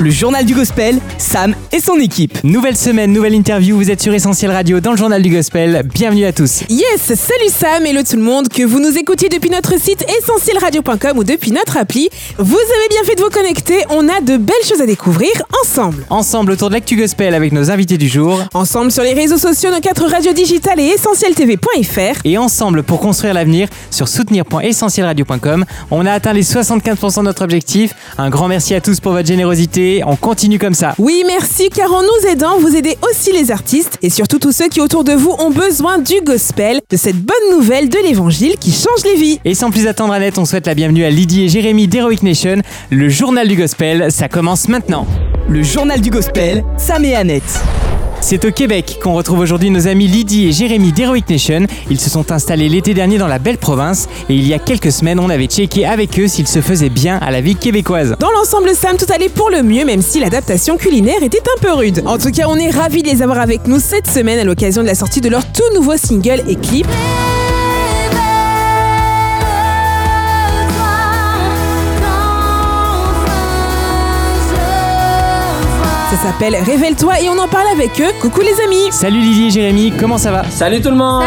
Le journal du gospel, Sam et son équipe. Nouvelle semaine, nouvelle interview, vous êtes sur Essentiel Radio dans le journal du gospel. Bienvenue à tous. Yes, salut Sam, hello tout le monde, que vous nous écoutiez depuis notre site essentielradio.com ou depuis notre appli. Vous avez bien fait de vous connecter, on a de belles choses à découvrir ensemble. Ensemble autour de l'actu gospel avec nos invités du jour. Ensemble sur les réseaux sociaux, nos quatre radios digitales et essentieltv.fr. Et ensemble pour construire l'avenir sur soutenir.essentielradio.com. On a atteint les 75% de notre objectif. Un grand merci à tous pour votre générosité. On continue comme ça. Oui, merci, car en nous aidant, vous aidez aussi les artistes et surtout tous ceux qui autour de vous ont besoin du gospel, de cette bonne nouvelle de l'évangile qui change les vies. Et sans plus attendre Annette, on souhaite la bienvenue à Lydie et Jérémy d'Heroic Nation. Le journal du gospel, ça commence maintenant. Le journal du gospel, Sam et Annette. C'est au Québec qu'on retrouve aujourd'hui nos amis Lydie et Jérémy d'Heroic Nation. Ils se sont installés l'été dernier dans la belle province et il y a quelques semaines, on avait checké avec eux s'ils se faisaient bien à la vie québécoise. Dans l'ensemble, Sam, tout allait pour le mieux, même si l'adaptation culinaire était un peu rude. En tout cas, on est ravis de les avoir avec nous cette semaine à l'occasion de la sortie de leur tout nouveau single et clip. Ça s'appelle Révèle-toi et on en parle avec eux. Coucou les amis Salut Lydie et Jérémy, comment ça va? Salut tout le monde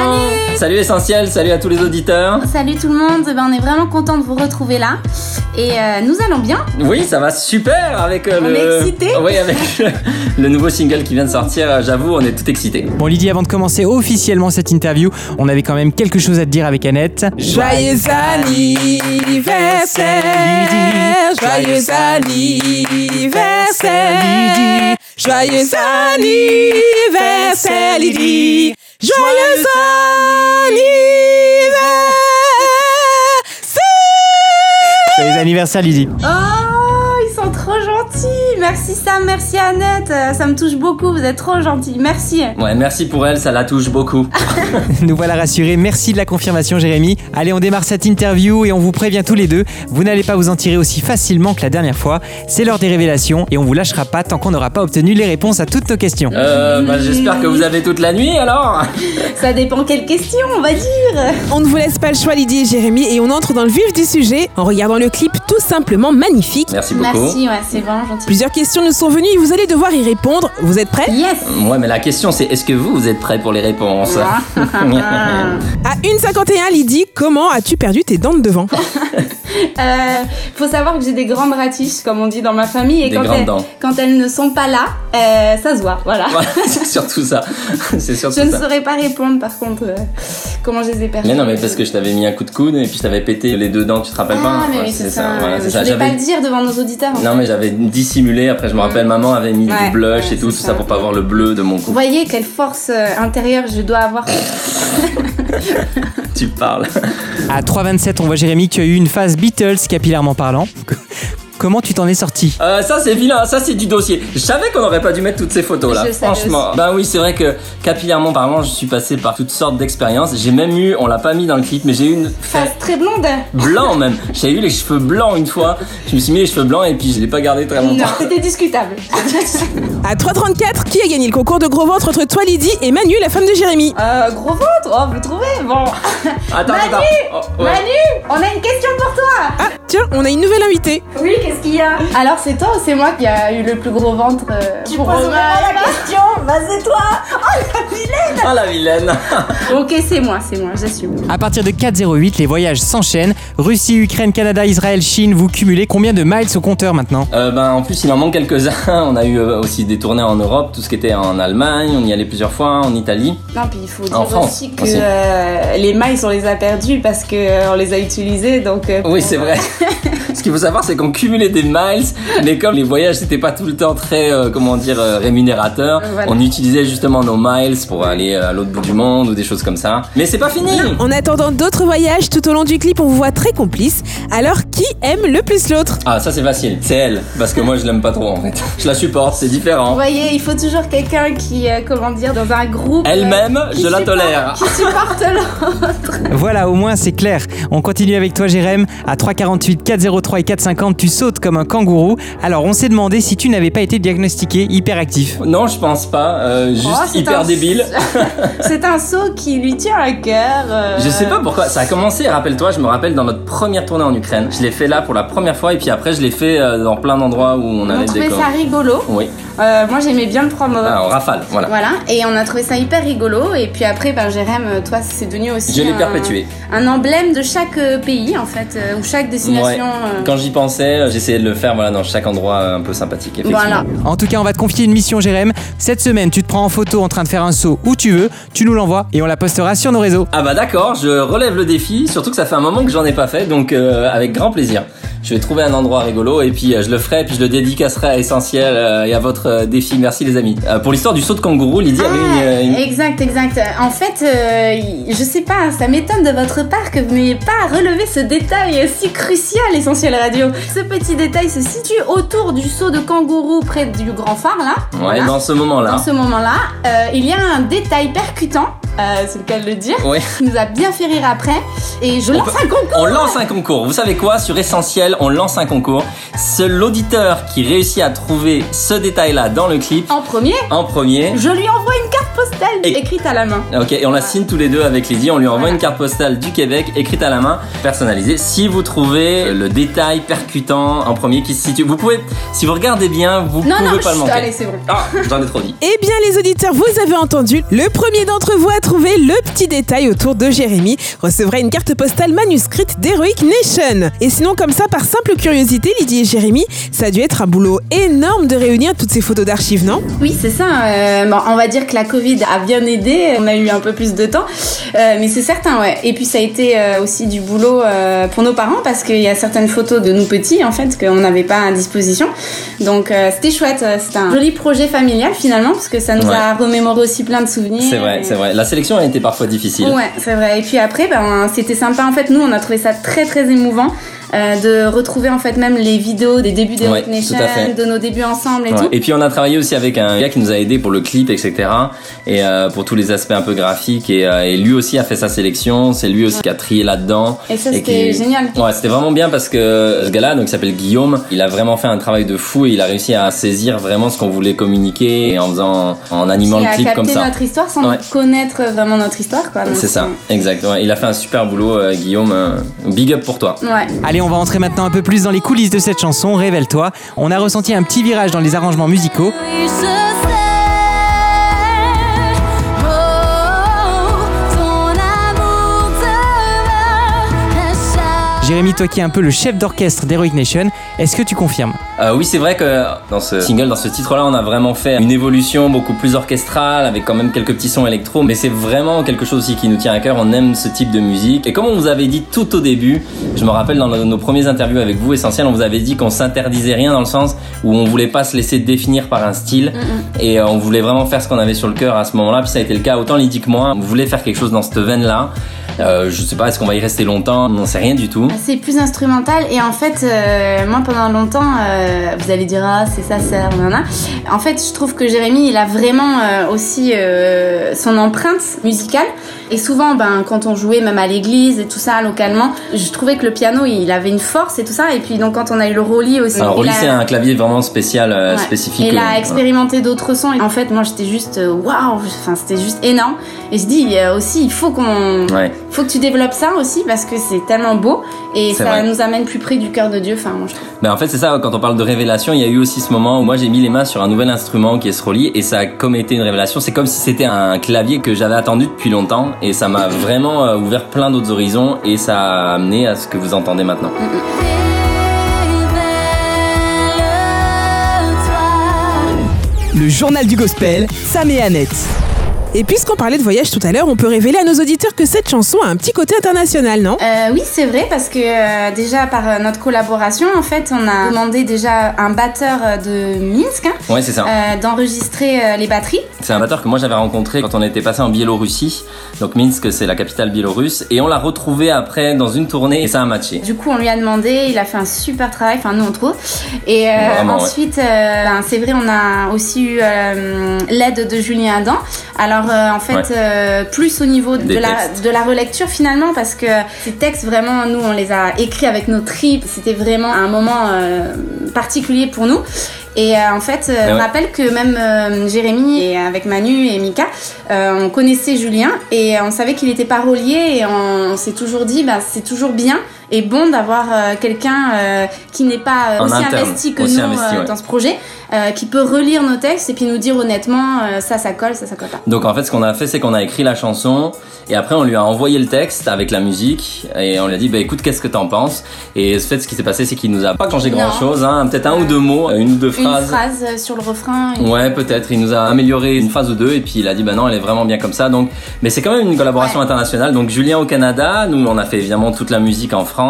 Salut Essentiel, salut à tous les auditeurs Salut tout le monde, Ben, on est vraiment content de vous retrouver là. Et euh, nous allons bien. Oui, ça va super avec euh, On le... est excités. Oui, avec le nouveau single qui vient de sortir, euh, j'avoue, on est tout excités. Bon Lydie, avant de commencer officiellement cette interview, on avait quand même quelque chose à te dire avec Annette. Joyeux anniversaire Joyeux anniversaire Joyeux anniversaire Lydie Joyeux anniversaire Joyeux anniversaire Lydie. Oh, ils sont trop gentils. Merci Sam, merci Annette. Euh, Ça me touche beaucoup, vous êtes trop gentils. Merci. Ouais, merci pour elle, ça la touche beaucoup. Nous voilà rassurés, merci de la confirmation Jérémy. Allez, on démarre cette interview et on vous prévient tous les deux, vous n'allez pas vous en tirer aussi facilement que la dernière fois. C'est l'heure des révélations et on vous lâchera pas tant qu'on n'aura pas obtenu les réponses à toutes nos questions. Euh, bah, j'espère que vous avez toute la nuit alors Ça dépend quelle question, on va dire. On ne vous laisse pas le choix Lydie et Jérémy et on entre dans le vif du sujet en regardant le clip tout simplement magnifique. Merci beaucoup. Merci, ouais, c'est vraiment gentil. Plusieurs questions nous sont venues et vous allez devoir y répondre. Vous êtes prêts? Yes Ouais, mais la question c'est est-ce que vous, vous êtes prêts pour les réponses? À 1,51 Lydie, comment as-tu perdu tes dents de devant? Euh, faut savoir que j'ai des grandes ratiches, comme on dit dans ma famille, et Des quand elles, dents. quand elles ne sont pas là, euh, ça se voit, voilà. Voilà, c'est surtout ça. C'est surtout Je ne ça. saurais pas répondre par contre euh, comment je les ai perdues. Mais non, mais parce que je t'avais mis un coup de coude et puis je t'avais pété les deux dents, tu te rappelles pas? Ah, mais Ouais, oui, c'est ça. voilà, je voulais pas le dire devant nos auditeurs. en Non fait. mais j'avais dissimulé, après je me rappelle maman avait mis Ouais, du blush ouais, et tout, tout ça. ça. pour pas voir le bleu de mon Vous cou. voyez quelle force euh, intérieure je dois avoir. Tu parles. À 3,27, on voit Jérémy, tu as eu une phase Beatles capillairement parlant. Comment tu t'en es sorti? Euh, ça c'est vilain, ça c'est du dossier. Je savais qu'on aurait pas dû mettre toutes ces photos là. Je Franchement. Ben oui, c'est vrai que capillairement parlant, je suis passé par toutes sortes d'expériences. J'ai même eu, on l'a pas mis dans le clip, mais j'ai eu une Face très blonde. blanc même. J'ai eu les cheveux blancs une fois. Je me suis mis les cheveux blancs et puis je l'ai pas gardé très Non, longtemps. c'était discutable. À 3,34, qui a gagné le concours de gros ventre entre toi Lydie et Manu, la femme de Jérémy? Euh, gros ventre, oh, vous trouvez? Bon. Attends, Manu attends. Oh, ouais. Manu, on a une question pour toi. Ah, tiens, on a une nouvelle invitée. Oui, qu'est-ce qu'il y a? Alors, c'est toi ou c'est moi qui a eu le plus gros ventre euh, Tu pour poses vraiment la question Bah c'est toi Ah la vilaine. Ok, c'est moi, c'est moi, j'assume. À partir de 4,08, les voyages s'enchaînent. Russie, Ukraine, Canada, Israël, Chine, vous cumulez combien de miles au compteur maintenant? Euh, ben en plus il en manque quelques-uns. On a eu euh, aussi des tournées en Europe, tout ce qui était en Allemagne. On y allait plusieurs fois, en Italie. Non, puis il faut dire En France, aussi que aussi. euh, les mailles, on les a perdus parce que euh, les a utilisés, donc. euh, Oui, c'est vrai. えっ? Ce qu'il faut savoir, c'est qu'on cumulait des miles, mais comme les voyages c'était pas tout le temps très, euh, comment dire, euh, rémunérateur, Voilà. on utilisait justement nos miles pour aller euh, à l'autre bout du monde ou des choses comme ça. Mais c'est pas fini. En attendant d'autres voyages, tout au long du clip, on vous voit très complice. Alors, qui aime le plus l'autre? Ah, ça c'est facile. C'est elle, parce que moi je l'aime pas trop en fait. Je la supporte, c'est Vous différent. voyez, il faut toujours quelqu'un qui, euh, comment dire, dans un groupe. euh, Elle-même, je la tolère. Qui supporte l'autre. Voilà, au moins c'est clair. On continue avec toi Jérém. À 3,48, numéro 3 et 4,50, tu sautes comme un kangourou. Alors on s'est demandé si tu n'avais pas été diagnostiqué hyperactif. Non, je pense pas. euh, juste Oh, c'est hyper un- débile. C'est un saut qui lui tient à cœur. euh, Je sais pas pourquoi. Ça a commencé, rappelle-toi, je me rappelle dans notre première tournée en Ukraine. Je l'ai fait là pour la première fois et puis après je l'ai fait euh, dans plein d'endroits où on On avait a des ça rigolo. Oui, Euh, moi j'aimais bien le prendre. ah, en rafale, voilà. Voilà, et on a trouvé ça hyper rigolo. Et puis après, ben, Jérém, euh, toi, c'est devenu aussi Je l'ai un, perpétué. un emblème de chaque euh, pays, en fait, euh, ou chaque destination. Ouais. euh, Quand j'y pensais, j'essayais de le faire voilà, dans chaque endroit un peu sympathique. Effectivement. Voilà. En tout cas, on va te confier une mission, Jérém. Cette semaine, tu te prends en photo en train de faire un saut où tu veux, tu nous l'envoies et on la postera sur nos réseaux. Ah bah d'accord, je relève le défi, surtout que ça fait un moment que j'en ai pas fait, donc euh, avec grand plaisir. Je vais trouver un endroit rigolo et puis euh, je le ferai, puis je le dédicacerai à Essentiel euh, et à votre euh, défi. Merci les amis. Euh, pour l'histoire du saut de kangourou, Lydie avait une, une- Exact, exact. En fait, euh, je sais pas, ça m'étonne de votre part que vous n'ayez pas relevé ce détail si crucial, Essentiel Radio. Ce petit détail se situe autour du saut de kangourou près du grand phare, là. Ouais, Voilà. dans ce moment-là. Dans ce moment-là, euh, il y a un détail percutant, euh, c'est le cas de le dire, Ouais. qui nous a bien fait rire après. Et je On lance peut- un concours On lance un concours. Vous savez quoi? Sur Essentiel, on lance un concours. Seul l'auditeur qui réussit à trouver ce détail-là dans le clip en premier? en premier. Je lui envoie une carte postale Et- écrite à la main. Ok, et on la signe tous les deux avec Lydie. On lui envoie Voilà. une carte postale du Québec, écrite à la main, personnalisée. Si vous trouvez le détail percutant en premier qui se situe, vous pouvez, si vous regardez bien, vous Non, pouvez non, pas le manquer. allez, c'est bon. Ah, j'en ai trop dit. Eh bien les auditeurs, vous avez entendu, le premier d'entre vous a trouvé le petit détail autour de Jérémy, recevra une carte postale manuscrite d'Heroic Nation. Et sinon comme ça, par simple curiosité, Lydie et Jérémy, ça a dû être un boulot énorme de réunir toutes ces photos d'archives, non? Oui, c'est ça. euh, bon, on va dire que la Covid a bien aidé. On a eu un peu plus de temps. Euh, mais c'est certain, ouais. Et puis ça a été euh, aussi du boulot euh, pour nos parents parce qu'il y a certaines photos de nous petits, en fait, qu'on n'avait pas à disposition. Donc euh, c'était chouette. C'était un joli projet familial finalement parce que ça nous Ouais. a remémoré aussi plein de souvenirs. C'est vrai, Et- c'est vrai. Sélection a été parfois difficile. Ouais, c'est vrai. Et puis après, ben, c'était sympa. En fait, nous, on a trouvé ça très, très émouvant euh, de retrouver en fait même les vidéos des débuts des Ouais, Rock Nation, de nos débuts ensemble et Ouais. tout. Et puis on a travaillé aussi avec un gars qui nous a aidé pour le clip, etc. Et euh, pour tous les aspects un peu graphiques. Et, euh, et lui aussi a fait sa sélection. C'est lui aussi qui a trié là-dedans. Et ça, c'était qui- génial. Ouais, c'était vraiment bien parce que ce gars-là, donc il s'appelle Guillaume, il a vraiment fait un travail de fou et il a réussi à saisir vraiment ce qu'on voulait communiquer et en faisant, en animant le clip comme ça. notre histoire sans Ouais. connaître vraiment notre histoire, quoi. C'est ça, exact. ouais. il a fait un super boulot, euh, Guillaume. euh, big up pour toi. Ouais. Allez, on va entrer maintenant un peu plus dans les coulisses de cette chanson, Révèle-toi. On a ressenti un petit virage dans les arrangements musicaux. Jérémy, toi qui es un peu le chef d'orchestre d'Heroic Nation, est-ce que tu confirmes? Euh, oui, c'est vrai que dans ce single, dans ce titre-là, on a vraiment fait une évolution beaucoup plus orchestrale, avec quand même quelques petits sons électro, mais c'est vraiment quelque chose aussi qui nous tient à cœur. On aime ce type de musique. Et comme on vous avait dit tout au début, je me rappelle dans nos, premiers interviews avec vous, Essentiel, on vous avait dit qu'on s'interdisait rien dans le sens où on voulait pas se laisser définir par un style, et euh, on voulait vraiment faire ce qu'on avait sur le cœur à ce moment-là. Puis ça a été le cas autant Lydie que moi. On voulait faire quelque chose dans cette veine-là. Euh, je sais pas, est-ce qu'on va y rester longtemps? On n'en sait rien du tout. C'est plus instrumental et en fait, euh, moi pendant longtemps, euh, vous allez dire ah c'est ça, ça, nanana. En fait, je trouve que Jérémy, il a vraiment euh, aussi son empreinte musicale. Et souvent, ben quand on jouait même à l'église et tout ça localement, je trouvais que le piano, il avait une force et tout ça. Et puis donc quand on a eu le Rolly aussi, Alors, Rolly, a- c'est un clavier vraiment spécial, euh, Ouais. spécifique. Et il euh, a expérimenté d'autres sons. Et en fait, moi, j'étais juste euh, waouh. Enfin, c'était juste énorme. Et je dis euh, aussi, il faut qu'on, Ouais. faut que tu développes ça aussi parce que c'est tellement beau et ça vrai. nous amène plus près du cœur de Dieu. Enfin, moi, je trouve. Ben en fait c'est ça, quand on parle de révélation, il y a eu aussi ce moment où moi j'ai mis les mains sur un nouvel instrument qui est ce Rolly et ça a comme été une révélation. C'est comme si c'était un clavier que j'avais attendu depuis longtemps et ça m'a vraiment euh, ouvert plein d'autres horizons et ça a amené à ce que vous entendez maintenant. Le journal du gospel, Sam et Annette. Et puisqu'on parlait de voyage tout à l'heure, on peut révéler à nos auditeurs que cette chanson a un petit côté international, non? Euh, oui, c'est vrai parce que euh, déjà par euh, notre collaboration, en fait, on a demandé déjà un batteur euh, de Minsk hein, Ouais c'est ça. euh, d'enregistrer euh, les batteries. C'est un batteur que moi j'avais rencontré quand on était passé en Biélorussie. Donc Minsk c'est la capitale biélorusse et on l'a retrouvé après dans une tournée et ça a matché. Du coup, on lui a demandé, il a fait un super travail, enfin nous on trouve. Et euh, Vraiment, ouais. ensuite, euh, ben, c'est vrai, on a aussi eu euh, l'aide de Julien Adam. Alors Alors euh, en fait, Ouais. euh, plus au niveau de la, de la relecture finalement, parce que ces textes vraiment, nous on les a écrits avec nos tripes. C'était vraiment un moment euh, particulier pour nous. Et en fait, on ouais. rappelle que même Jérémy et avec Manu et Mika, on connaissait Julien et on savait qu'il était parolier et on, on s'est toujours dit, bah, c'est toujours bien et bon d'avoir euh, quelqu'un euh, qui n'est pas euh, aussi interne, investi que aussi nous investi, ouais. dans ce projet, qui peut relire nos textes et puis nous dire honnêtement, ça, ça colle, ça, ça colle pas. Donc en fait, ce qu'on a fait, c'est qu'on a écrit la chanson et après on lui a envoyé le texte avec la musique et on lui a dit bah écoute qu'est-ce que t'en penses? Et ce fait ce qui s'est passé c'est qu'il nous a pas changé grand chose hein, peut-être un ou deux mots une ou deux Une phrases phrase euh, sur le refrain. une- Ouais, peut-être. Il nous a amélioré une phrase ou deux et puis il a dit bah non, elle est vraiment bien comme ça. Donc, mais c'est quand même une collaboration Ouais. internationale. Donc Julien au Canada, nous on a fait évidemment toute la musique en France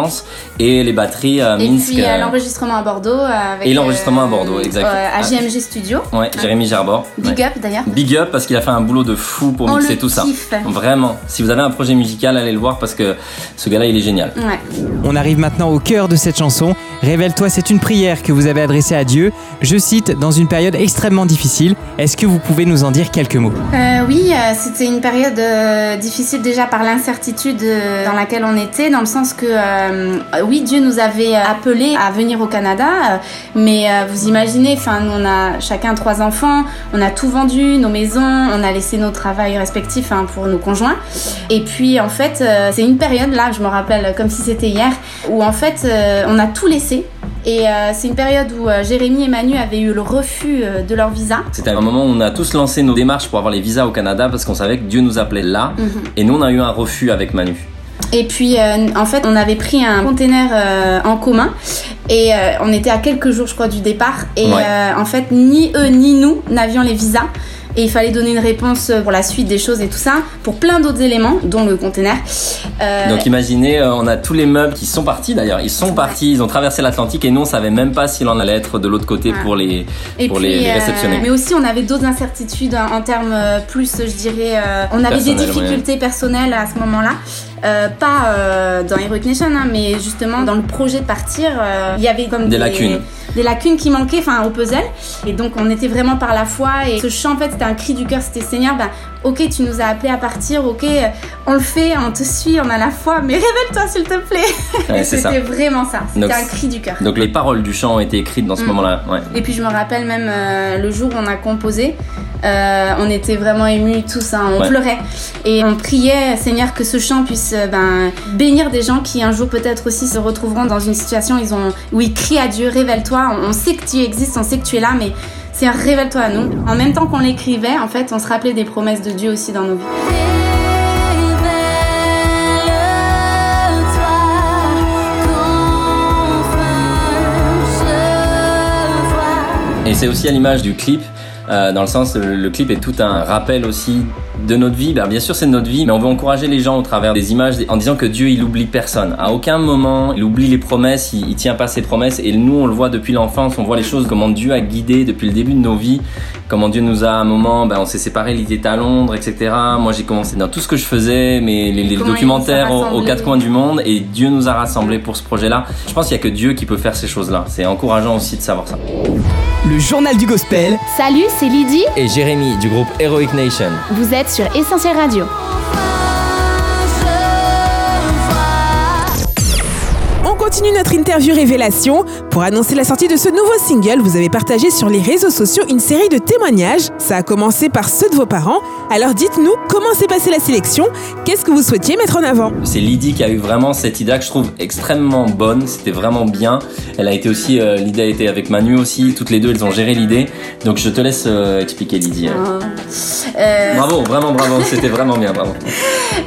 et les batteries à Et Minsk. puis euh, euh, l'enregistrement à Bordeaux. euh, Avec, Et l'enregistrement à Bordeaux, exact. euh, à JMG Studio. Ouais, Jérémy Gerbord. Big Ouais. up d'ailleurs. Big up parce qu'il a fait un boulot de fou pour On mixer le tout ça. Vraiment. Si vous avez un projet musical, allez le voir parce que ce gars-là, il est génial. Ouais. On arrive maintenant au cœur de cette chanson. Révèle-toi, c'est une prière que vous avez adressée à Dieu. Je cite, dans une période extrêmement difficile. Est-ce que vous pouvez nous en dire quelques mots? Euh, oui, euh, c'était une période euh, difficile déjà par l'incertitude euh, dans laquelle on était, dans le sens que euh, oui, Dieu nous avait appelés à venir au Canada, euh, mais euh, vous imaginez, enfin, on a chacun trois enfants, on a tout vendu, nos maisons, on a laissé nos travails respectifs hein, pour nos conjoints, et puis en fait, euh, c'est une période là, je me rappelle comme si c'était hier, où en fait, euh, on a tout laissé. Et euh, c'est une période où euh, Jérémy et Manu avaient eu le refus euh, de leur visa. C'était un moment où on a tous lancé nos démarches pour avoir les visas au Canada parce qu'on savait que Dieu nous appelait là. Mhm. Et nous, on a eu un refus avec Manu. Et puis, euh, en fait, on avait pris un container euh, en commun et euh, on était à quelques jours, je crois, du départ. Et Ouais. euh, en fait, ni eux ni nous n'avions les visas. Et il fallait donner une réponse pour la suite des choses et tout ça, pour plein d'autres éléments, dont le container. Euh, Donc imaginez, euh, on a tous les meubles qui sont partis d'ailleurs. Ils sont partis, ils ont traversé l'Atlantique et nous on savait même pas s'il en allait être de l'autre côté Ouais. pour les et pour puis, les, les euh, réceptionner. mais aussi, on avait d'autres incertitudes en, en termes euh, plus, je dirais, euh, on avait des difficultés personnelles à ce moment-là. Euh, pas euh, dans Heroic Nation, hein, mais justement dans le projet de partir, euh, il y avait comme Des lacunes. Des lacunes qui manquaient, enfin au puzzle. Et donc on était vraiment par la foi. Et ce chant, en fait, c'était un cri du cœur. C'était Seigneur, ben, ok, tu nous as appelés à partir, ok, euh, on le fait, on te suit, on a la foi, mais révèle-toi s'il te plaît. Ouais, c'était vraiment ça. C'était un cri du cœur. Donc les paroles du chant ont été écrites dans ce Mm. moment-là. Ouais. Et puis je me rappelle même euh, le jour où on a composé, euh, on était vraiment émus tous, hein, on Ouais. pleurait et on priait Seigneur que ce chant puisse euh, ben, bénir des gens qui un jour peut-être aussi se retrouveront dans une situation ils ont, où ils crient à Dieu, révèle-toi, on, on sait que tu existes, on sait que tu es là, mais c'est un révèle-toi à nous. En même temps qu'on l'écrivait, en fait, on se rappelait des promesses de Dieu aussi dans nos vies. Et c'est aussi à l'image du clip. Euh, dans le sens, le, le clip est tout un rappel aussi de notre vie. Ben, bien sûr, c'est de notre vie, mais on veut encourager les gens au travers des images en disant que Dieu, il oublie personne. À aucun moment, il oublie les promesses, il, il tient pas ses promesses. Et nous, on le voit depuis l'enfance, on voit les choses, comment Dieu a guidé depuis le début de nos vies, comment Dieu nous a à un moment, ben, on s'est séparés, il était à Londres, etc. Moi, j'ai commencé dans tout ce que je faisais, mais les, documentaires aux, aux quatre coins du monde, et Dieu nous a rassemblés pour ce projet-là. Je pense qu'il y a que Dieu qui peut faire ces choses-là. C'est encourageant aussi de savoir ça. Le journal du gospel, Salut, c'est Lydie. Et Jérémy du groupe Heroic Nation. Vous êtes sur Essentiel Radio. Continue notre interview révélation. Pour annoncer la sortie de ce nouveau single, vous avez partagé sur les réseaux sociaux une série de témoignages. Ça a commencé par ceux de vos parents. Alors dites-nous comment s'est passée la sélection, qu'est-ce que vous souhaitiez mettre en avant? C'est Lydie qui a eu vraiment cette idée que je trouve extrêmement bonne. C'était vraiment bien. Elle a été aussi, euh, l'idée a été avec Manu aussi. Toutes les deux, elles ont géré l'idée. Donc je te laisse euh, expliquer Lydie. Euh, Bravo, vraiment bravo. C'était vraiment bien, bravo.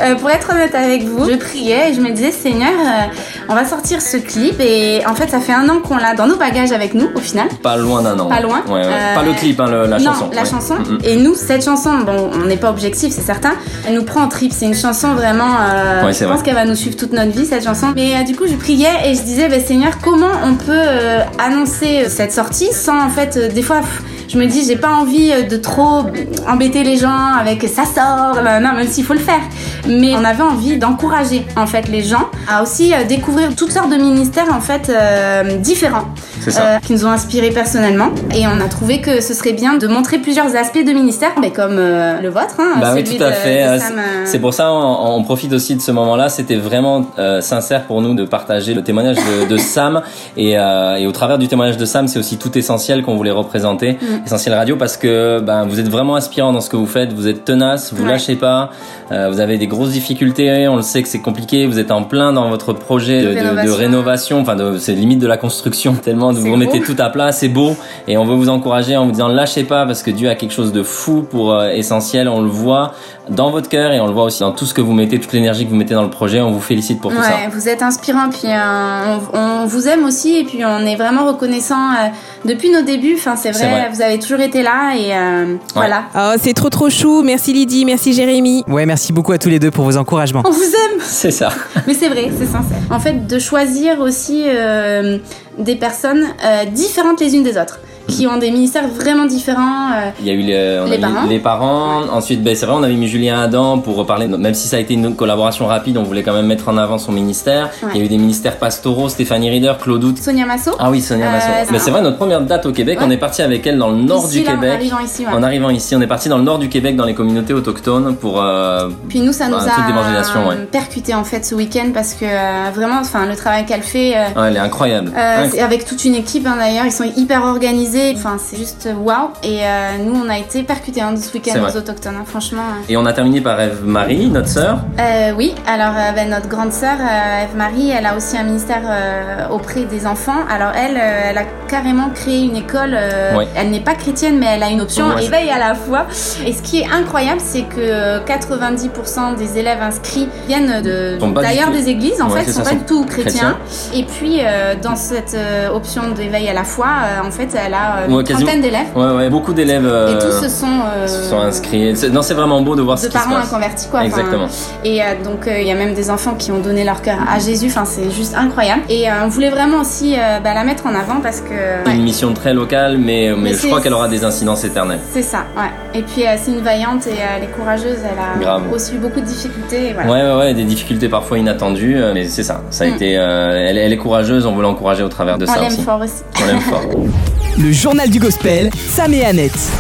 Euh, pour être honnête avec vous, je priais et je me disais Seigneur, euh, on va sortir ce clip et en fait ça fait un an qu'on l'a dans nos bagages avec nous au final. Pas loin d'un an. Pas loin. Ouais, ouais. Euh, Pas le clip, hein, le- la non, chanson. la ouais. chanson. Mm, mm. Et nous, cette chanson, bon, on n'est pas objectif, c'est certain. Elle nous prend en trip. C'est une chanson vraiment. euh, je pense qu'elle va nous suivre toute notre vie cette chanson. Mais euh, du coup, je priais et je disais, bah, Seigneur, comment on peut euh, annoncer euh, cette sortie sans en fait, euh, des fois. pff, je me dis, j'ai pas envie euh, de trop embêter les gens avec ça sort, non, même s'il faut le faire. Mais on avait envie d'encourager en fait les gens à aussi euh, découvrir toutes sortes de ministères en fait euh, différents. Euh, qui nous ont inspirés personnellement. Et on a trouvé que ce serait bien de montrer plusieurs aspects de ministère, mais comme euh, le vôtre, hein, Bah oui, tout à de- fait. Euh, C'est pour ça on, on profite aussi de ce moment-là. C'était vraiment euh, sincère pour nous de partager le témoignage de, de Sam et, et au travers du témoignage de Sam, c'est aussi tout essentiel qu'on voulait représenter, Mm. essentiel radio parce que ben vous êtes vraiment inspirant dans ce que vous faites. Vous êtes tenace, vous Ouais. lâchez pas. vous avez des grosses difficultés. On le sait que c'est compliqué. Vous êtes en plein dans votre projet de, de- Rénovation. Enfin, c'est limite de la construction tellement vous remettez beau. tout à plat. C'est beau et on veut vous encourager en vous disant lâchez pas parce que Dieu a quelque chose de fou pour euh, essentiel. On le voit dans votre cœur et on le voit aussi dans tout ce que vous mettez, toute l'énergie que vous mettez dans le projet. On vous félicite pour tout ça. Vous êtes inspirant, puis euh, on, on vous aime aussi, et puis on est vraiment reconnaissant euh, depuis nos débuts. Enfin, c'est vrai, vous avez toujours été là, et euh, voilà. Oh, c'est trop trop chou. Merci Lydie, merci Jérémy. Ouais, merci beaucoup à tous les deux pour vos encouragements. On vous aime, C'est ça. mais c'est vrai, c'est sincère. En fait, de choisir aussi euh, des personnes euh, différentes les unes des autres, qui ont des ministères vraiment différents. euh, Il y a eu les, on Les a mis parents. les parents. Ensuite, ben, c'est vrai, on avait mis Julien Adam pour reparler. Même si ça a été une collaboration rapide, on voulait quand même mettre en avant son ministère. Ouais. Il y a eu des ministères pastoraux, Stéphanie Rieder, Claude Hout. Sonia Masso. Ah oui, Sonia Euh, Masson. c'est Mais ça. c'est vrai, notre première date au Québec, Ouais. on est parti avec elle dans le nord Ici, du là, Québec. En arrivant ici. En arrivant ici, on est parti dans le nord du Québec, dans les communautés autochtones, pour euh, Puis nous, ça nous Bah, d'évangélisation, a euh, percuté en fait ce week-end parce que euh, vraiment, enfin, le travail qu'elle fait. euh, ouais, elle est incroyable. Euh, Inc- avec toute une équipe hein, d'ailleurs, ils sont hyper organisés, enfin c'est juste waouh. Et euh, nous on a été percutés hein, de ce week-end aux autochtones, hein, franchement. euh. Et on a terminé par Eve Marie, notre sœur. Euh, oui, alors euh, ben, notre grande sœur euh, Eve-Marie, elle a aussi un ministère euh, auprès des enfants. Alors elle, euh, elle a carrément créé une école. euh, Ouais. Elle n'est pas chrétienne, mais elle a une option Ouais, éveil à la foi. Et ce qui est incroyable, c'est que euh, 90% des élèves inscrits viennent de d'ailleurs des églises. En Ouais, fait, sont ça, pas du tout chrétiens. chrétiens. Et puis euh, dans cette euh, option d'éveil à la foi, euh, en fait, elle a euh, une Ouais, quasiment- trentaine d'élèves. Ouais, ouais, beaucoup d'élèves euh, Et tous se sont, euh, se sont inscrits. Non, c'est vraiment beau de voir ce de qui se parents passe. inconvertis quoi. Exactement. et euh, donc euh, il y a même des enfants qui ont donné leur cœur à Jésus. Enfin c'est juste incroyable. Et euh, on voulait vraiment aussi euh, bah, la mettre en avant parce que ouais, Une mission très locale, mais, mais, Mais je crois qu'elle aura des incidences éternelles. c'est ça. Ouais. Et puis euh, c'est une vaillante et euh, elle est courageuse. Elle a Grave. eu beaucoup de difficultés. voilà. Ouais, ouais, ouais, des difficultés parfois inattendues, euh, mais c'est ça. Ça a Mm. été, euh, elle, elle est courageuse, on veut l'encourager au travers de On ça l'aime aussi. fort aussi. On l'aime fort. Le journal du gospel, Sam et Annette.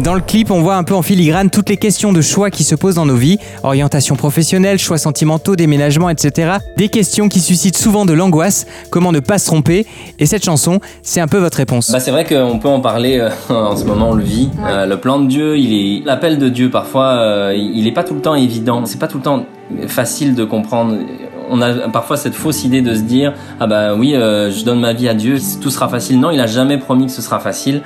Dans le clip, on voit un peu en filigrane toutes les questions de choix qui se posent dans nos vies, orientation professionnelle, choix sentimentaux, déménagement, etc. Des questions qui suscitent souvent de l'angoisse, comment ne pas se tromper, et cette chanson, c'est un peu votre réponse. Bah c'est vrai qu'on peut en parler euh, en ce moment, on le vit. Euh, le plan de Dieu, il est l'appel de Dieu parfois, euh, il est pas tout le temps évident. C'est pas tout le temps facile de comprendre. On a parfois cette fausse idée de se dire ah bah oui, euh, je donne ma vie à Dieu, tout sera facile. Non, il a jamais promis que ce sera facile.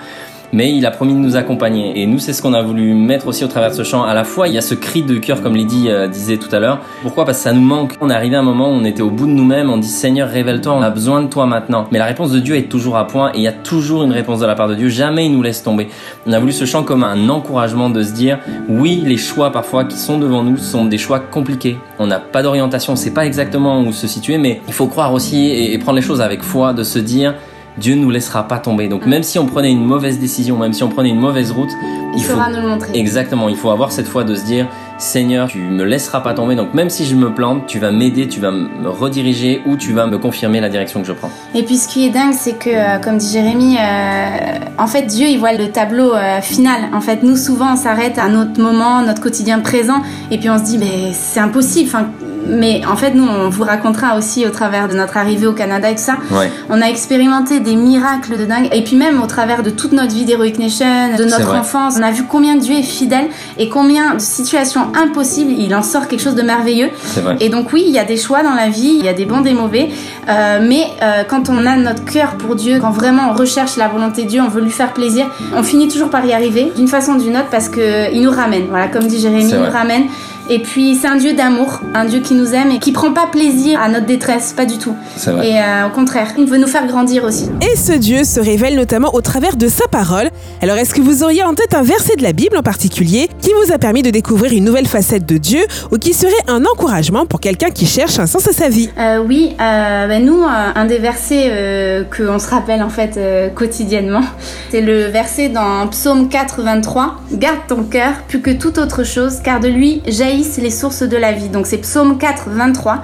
Mais il a promis de nous accompagner. Et nous, c'est ce qu'on a voulu mettre aussi au travers de ce chant. À la fois, il y a ce cri de cœur, comme Lydie euh, disait tout à l'heure. Pourquoi? Parce que ça nous manque. On est arrivé à un moment où on était au bout de nous-mêmes. On dit Seigneur, révèle-toi. On a besoin de toi maintenant. Mais la réponse de Dieu est toujours à point. Et il y a toujours une réponse de la part de Dieu. Jamais il nous laisse tomber. On a voulu ce chant comme un encouragement de se dire oui, les choix parfois qui sont devant nous sont des choix compliqués. On n'a pas d'orientation. On sait pas exactement où se situer. Mais il faut croire aussi et prendre les choses avec foi, de se dire Dieu ne nous laissera pas tomber. Donc même si on prenait une mauvaise décision, même si on prenait une mauvaise route, Il, il faut nous montrer. exactement, il faut avoir cette foi de se dire Seigneur, tu me laisseras pas tomber. Donc même si je me plante, tu vas m'aider, tu vas me rediriger ou tu vas me confirmer la direction que je prends. Et puis ce qui est dingue, c'est que, euh, comme dit Jérémy, euh, en fait, Dieu, il voit le tableau euh, final. En fait, nous, souvent, on s'arrête à notre moment, notre quotidien présent, et puis on se dit, mais c'est impossible. Enfin, mais en fait, nous, on vous racontera aussi au travers de notre arrivée au Canada et tout ça. Ouais. On a expérimenté des miracles de dingue. Et puis même au travers de toute notre vie d'Heroic Nation, de notre enfance, on a vu combien Dieu est fidèle et combien de situations impossibles, il en sort quelque chose de merveilleux. Vrai. Et donc oui, il y a des choix dans la vie, il y a des bons, des mauvais, euh, mais euh, quand on a notre cœur pour Dieu, quand vraiment on recherche la volonté de Dieu, on veut lui faire plaisir, on finit toujours par y arriver d'une façon ou d'une autre parce que il nous ramène. Voilà, comme dit Jérémie, il nous ramène. Et puis c'est un Dieu d'amour, un Dieu qui nous aime et qui prend pas plaisir à notre détresse, pas du tout. C'est vrai. Et euh, au contraire, il veut nous faire grandir aussi. Et ce Dieu se révèle notamment au travers de sa parole. Alors est-ce que vous auriez en tête un verset de la Bible en particulier qui vous a permis de découvrir une nouvelle facette de Dieu ou qui serait un encouragement pour quelqu'un qui cherche un sens à sa vie? Euh, oui, euh, ben nous, euh, un des versets euh, que on se rappelle en fait euh, quotidiennement, c'est le verset dans Psaume 4, 23. Garde ton cœur plus que toute autre chose, car de lui jaillissent les sources de la vie. Donc c'est Psaume 4, 23.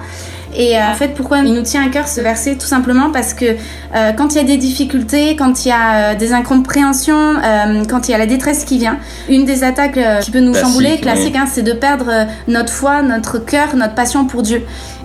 Et euh, en fait, pourquoi il nous tient à cœur ce verset? Tout simplement parce que euh, quand il y a des difficultés, quand il y a euh, des incompréhensions, quand il y a la détresse qui vient, une des attaques qui peut nous Classique, chambouler, oui. classique, hein, c'est de perdre notre foi, notre cœur, notre passion pour Dieu.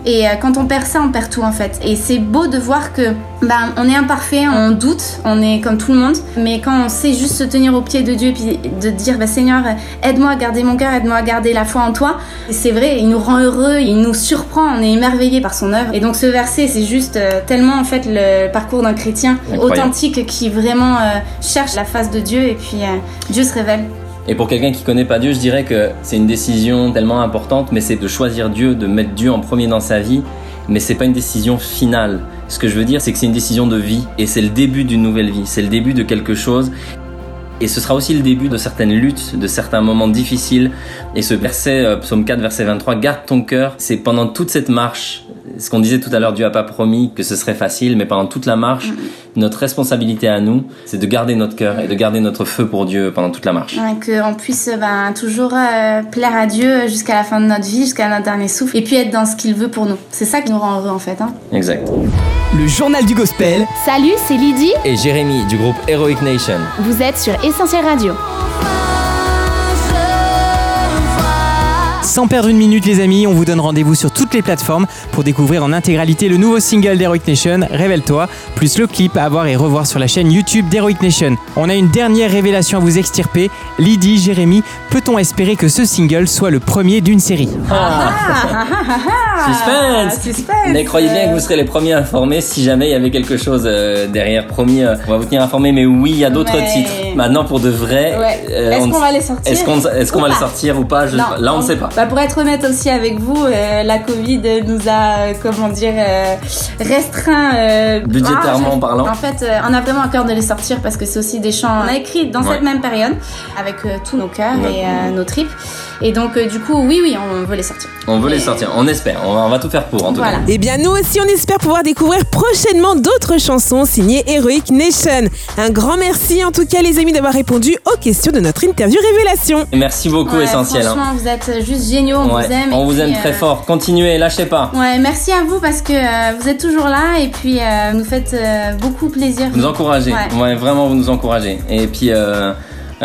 Et euh, quand on perd ça, on perd tout en fait. Et c'est beau de voir que ben, on est imparfait, on doute, on est comme tout le monde. Mais quand on sait juste se tenir au pied de Dieu et puis de dire bah, Seigneur, aide-moi à garder mon cœur, aide-moi à garder la foi en toi. C'est vrai, il nous rend heureux, il nous surprend, on est émerveillé par son œuvre. Et donc ce verset, c'est juste euh, tellement en fait le parcours d'un chrétien Incroyable. authentique qui vraiment euh, cherche la face de Dieu et puis euh, Dieu se révèle. Et pour quelqu'un qui connaît pas Dieu, je dirais que c'est une décision tellement importante, mais c'est de choisir Dieu, de mettre Dieu en premier dans sa vie, mais c'est pas une décision finale. Ce que je veux dire, c'est que c'est une décision de vie, et c'est le début d'une nouvelle vie, c'est le début de quelque chose. Et ce sera aussi le début de certaines luttes, de certains moments difficiles. Et ce verset, euh, psaume 4, verset 23, garde ton cœur. C'est pendant toute cette marche, ce qu'on disait tout à l'heure, Dieu a pas promis que ce serait facile, mais pendant toute la marche, notre responsabilité à nous, c'est de garder notre cœur et de garder notre feu pour Dieu pendant toute la marche. Ouais, qu'on puisse ben, toujours euh, plaire à Dieu jusqu'à la fin de notre vie, jusqu'à notre dernier souffle, et puis être dans ce qu'il veut pour nous. C'est ça qui nous rend heureux en fait. Hein. Exact. Le journal du gospel, Salut, c'est Lydie. Et Jérémy du groupe Heroic Nation. Vous êtes sur Essentiel Radio. Sans perdre une minute les amis, on vous donne rendez-vous sur toutes les plateformes pour découvrir en intégralité le nouveau single d'Heroic Nation, Révèle-toi, plus le clip à voir et revoir sur la chaîne YouTube d'Heroic Nation. On a une dernière révélation à vous extirper. Lydie, Jérémy, peut-on espérer que ce single soit le premier d'une série? Suspense Suspense Mais croyez bien que vous serez les premiers informés si jamais il y avait quelque chose euh, derrière. Promis, euh, on va vous tenir informés, mais oui, il y a d'autres Mais- titres. Maintenant, pour de vrai, Ouais. euh, Est-ce on qu'on va les sortir Est-ce qu'on est-ce qu'on Ou va les pas sortir ou pas? Je-. Là, on ne sait pas. Bah, pour être honnête aussi avec vous, euh, la Covid nous a, euh, comment dire, euh, restreint. euh, Budgétairement ah, parlant. En fait, euh, on a vraiment à cœur de les sortir parce que c'est aussi des chants. On a écrit dans Ouais. cette même période avec euh, tous nos cœurs Ouais. et euh, nos tripes. Et donc, euh, du coup, oui, oui, on veut les sortir. On veut les Et- sortir, on espère. On va, on va tout faire pour en tout Voilà. cas. Eh bien, nous aussi, on espère pouvoir découvrir prochainement d'autres chansons signées Heroic Nation. Un grand merci, en tout cas, les amis, d'avoir répondu aux questions de notre interview révélation. Et merci beaucoup, Ouais, essentiel. hein. Franchement, vous êtes juste géniaux, on Ouais, vous aime. on vous puis, aime très euh, fort. Continuez, lâchez pas. Ouais, merci à vous parce que euh, vous êtes toujours là et puis euh, nous faites beaucoup plaisir. Vous nous encouragez. Ouais. Ouais, vraiment, vous nous encouragez. Et puis, euh,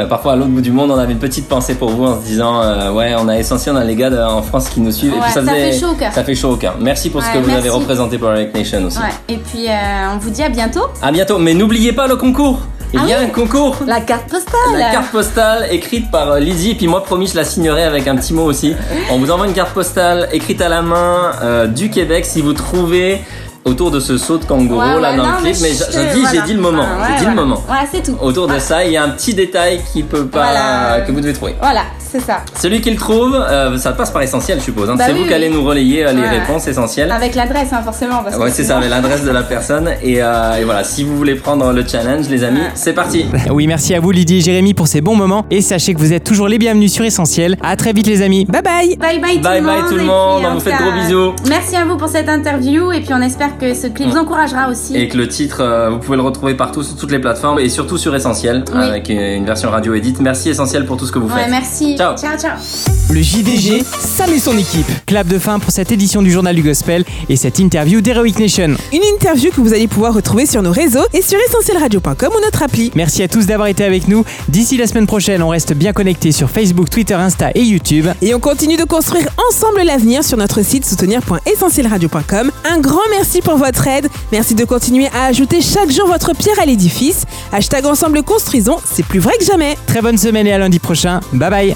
parfois, à l'autre bout du monde, on avait une petite pensée pour vous en se disant euh, Ouais, on a essentiel, on a les gars de- en France qui nous suivent. et Ouais, puis, ça, ça faisait- fait chaud au cœur. Ça fait chaud au cœur. Merci pour ce que vous avez représenté pour Eric Nation aussi. Ouais, et puis euh, on vous dit à bientôt. À bientôt. Mais n'oubliez pas le concours. Il Ah y a oui un concours. La carte postale. La carte postale écrite par euh, Lydie, et puis moi promis je la signerai avec un petit mot aussi. On vous envoie une carte postale écrite à la main euh, du Québec si vous trouvez autour de ce saut de kangourou Ouais, là ouais, dans non, le clip, mais, je- je, je dis voilà. j'ai dit le moment, Ouais, j'ai dit le moment. Voilà, c'est tout. Autour de ça, il y a un petit détail qui peut pas Voilà. que vous devez trouver. Voilà, c'est ça. Celui qui le trouve, euh, ça passe par essentiel je suppose. hein. Bah c'est oui, vous qui allez nous relayer euh, les Ouais. réponses essentielles. Avec l'adresse, hein, forcément. Parce que Ouais, c'est ça, avec l'adresse de la personne. Et, euh, et voilà, si vous voulez prendre le challenge, les amis, Ouais. c'est parti. Oui, merci à vous Lydie et Jérémy pour ces bons moments. Et sachez que vous êtes toujours les bienvenus sur Essentiel. À très vite les amis. Bye bye Bye bye tout Bye le bye monde. tout le monde, puis, on vous fait de gros bisous. Merci à vous pour cette interview et puis on espère que ce clip vous encouragera aussi. Et que le titre, euh, vous pouvez le retrouver partout sur toutes les plateformes et surtout sur Essentiel Oui. avec une, version radio édite. Merci Essentiel pour tout ce que vous Ouais, faites. merci. Ciao. ciao. ciao. le JDG, Sam et son équipe. Clap de fin pour cette édition du Journal du Gospel et cette interview d'Heroic Nation. Une interview que vous allez pouvoir retrouver sur nos réseaux et sur essentielradio.com ou notre appli. Merci à tous d'avoir été avec nous. D'ici la semaine prochaine, on reste bien connectés sur Facebook, Twitter, Insta et YouTube. Et on continue de construire ensemble l'avenir sur notre site soutenir.essentielradio.com. Un grand merci pour votre aide. Merci de continuer à ajouter chaque jour votre pierre à l'édifice. Hashtag ensemble construisons, c'est plus vrai que jamais. Très bonne semaine et à lundi prochain. Bye bye.